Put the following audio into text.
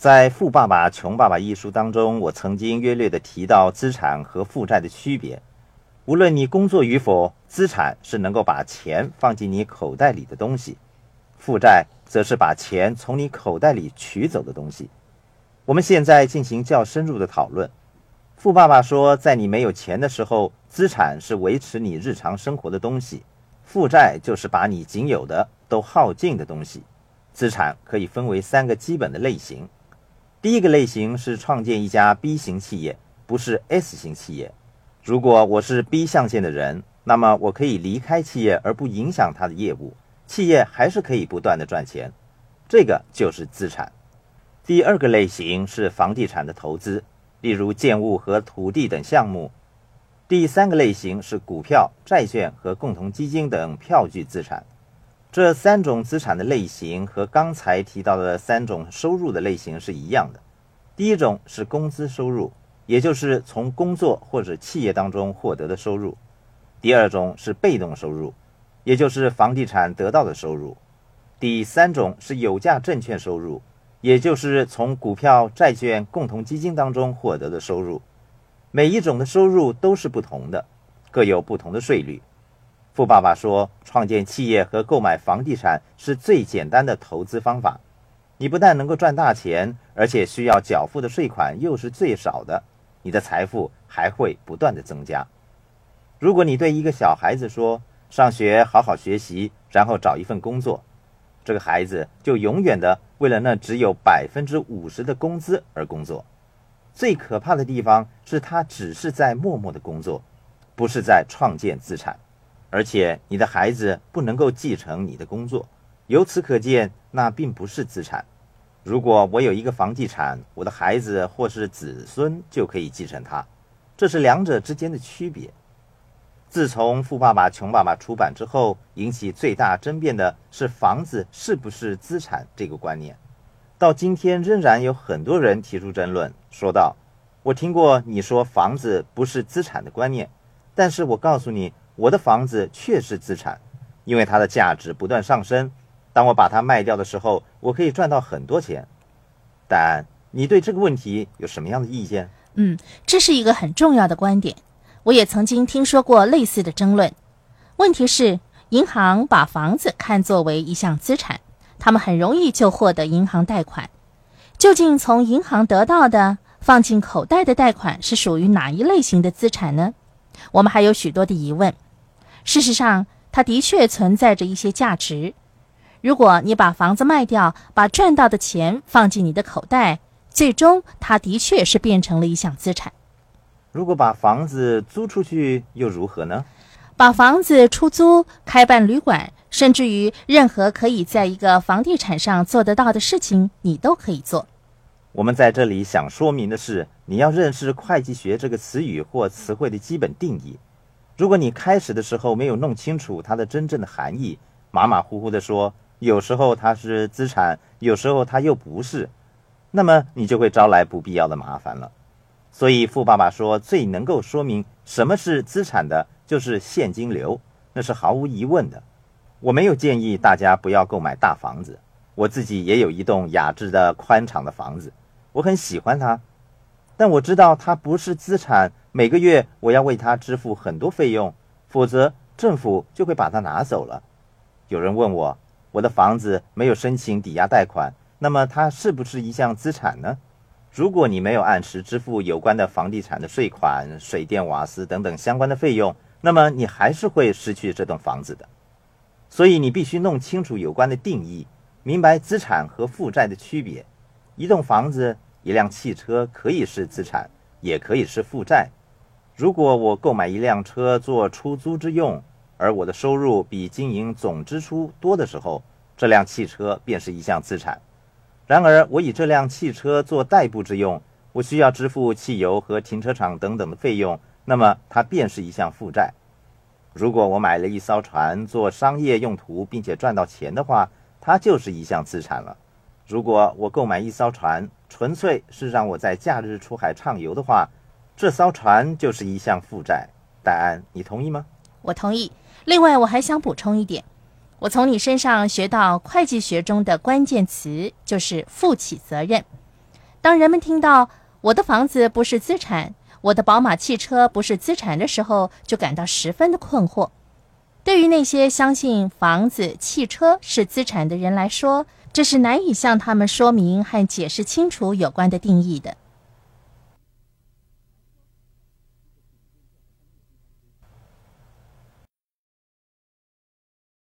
在《富爸爸穷爸爸》一书当中，我曾经约略的提到资产和负债的区别。无论你工作与否，资产是能够把钱放进你口袋里的东西，负债则是把钱从你口袋里取走的东西。我们现在进行较深入的讨论。富爸爸说，在你没有钱的时候，资产是维持你日常生活的东西，负债就是把你仅有的都耗尽的东西。资产可以分为三个基本的类型。第一个类型是创建一家 B 型企业，不是 S 型企业。如果我是 B 象限的人，那么我可以离开企业而不影响它的业务，企业还是可以不断的赚钱，这个就是资产。第二个类型是房地产的投资，例如建物和土地等项目。第三个类型是股票、债券和共同基金等票据资产。这三种资产的类型和刚才提到的三种收入的类型是一样的。第一种是工资收入，也就是从工作或者企业当中获得的收入；第二种是被动收入，也就是房地产得到的收入；第三种是有价证券收入，也就是从股票、债券、共同基金当中获得的收入。每一种的收入都是不同的，各有不同的税率。富爸爸说：“创建企业和购买房地产是最简单的投资方法。你不但能够赚大钱，而且需要缴付的税款又是最少的，你的财富还会不断的增加。如果你对一个小孩子说：‘上学好好学习，然后找一份工作’，这个孩子就永远的为了那只有百分之五十的工资而工作。最可怕的地方是他只是在默默的工作，不是在创建资产。”而且你的孩子不能够继承你的工作，由此可见，那并不是资产。如果我有一个房地产，我的孩子或是子孙就可以继承它，这是两者之间的区别。自从《富爸爸穷爸爸》出版之后，引起最大争辩的是房子是不是资产这个观念。到今天，仍然有很多人提出争论，说道：“我听过你说房子不是资产的观念，但是我告诉你。”我的房子确实资产，因为它的价值不断上升。当我把它卖掉的时候，我可以赚到很多钱。但你对这个问题有什么样的意见？嗯，这是一个很重要的观点。我也曾经听说过类似的争论。问题是，银行把房子看作为一项资产，他们很容易就获得银行贷款。究竟从银行得到的放进口袋的贷款是属于哪一类型的资产呢？我们还有许多的疑问。事实上，它的确存在着一些价值。如果你把房子卖掉，把赚到的钱放进你的口袋，最终它的确是变成了一项资产。如果把房子租出去又如何呢？把房子出租、开办旅馆，甚至于任何可以在一个房地产上做得到的事情，你都可以做。我们在这里想说明的是，你要认识会计学这个词语或词汇的基本定义。如果你开始的时候没有弄清楚它的真正的含义，马马虎虎地说，有时候它是资产，有时候它又不是，那么你就会招来不必要的麻烦了。所以富爸爸说，最能够说明什么是资产的，就是现金流，那是毫无疑问的。我没有建议大家不要购买大房子，我自己也有一栋雅致的宽敞的房子，我很喜欢它，但我知道它不是资产。每个月我要为他支付很多费用，否则政府就会把它拿走了。有人问我，我的房子没有申请抵押贷款，那么它是不是一项资产呢？如果你没有按时支付有关的房地产的税款、水电瓦斯等等相关的费用，那么你还是会失去这栋房子的。所以你必须弄清楚有关的定义，明白资产和负债的区别。一栋房子、一辆汽车可以是资产，也可以是负债。如果我购买一辆车做出租之用，而我的收入比经营总支出多的时候，这辆汽车便是一项资产。然而，我以这辆汽车做代步之用，我需要支付汽油和停车场等等的费用，那么它便是一项负债。如果我买了一艘船做商业用途，并且赚到钱的话，它就是一项资产了。如果我购买一艘船，纯粹是让我在假日出海畅游的话，这艘船就是一项负债，戴安，你同意吗？我同意。另外，我还想补充一点，我从你身上学到会计学中的关键词就是负起责任。当人们听到我的房子不是资产，我的宝马汽车不是资产的时候，就感到十分的困惑。对于那些相信房子、汽车是资产的人来说，这是难以向他们说明和解释清楚有关的定义的。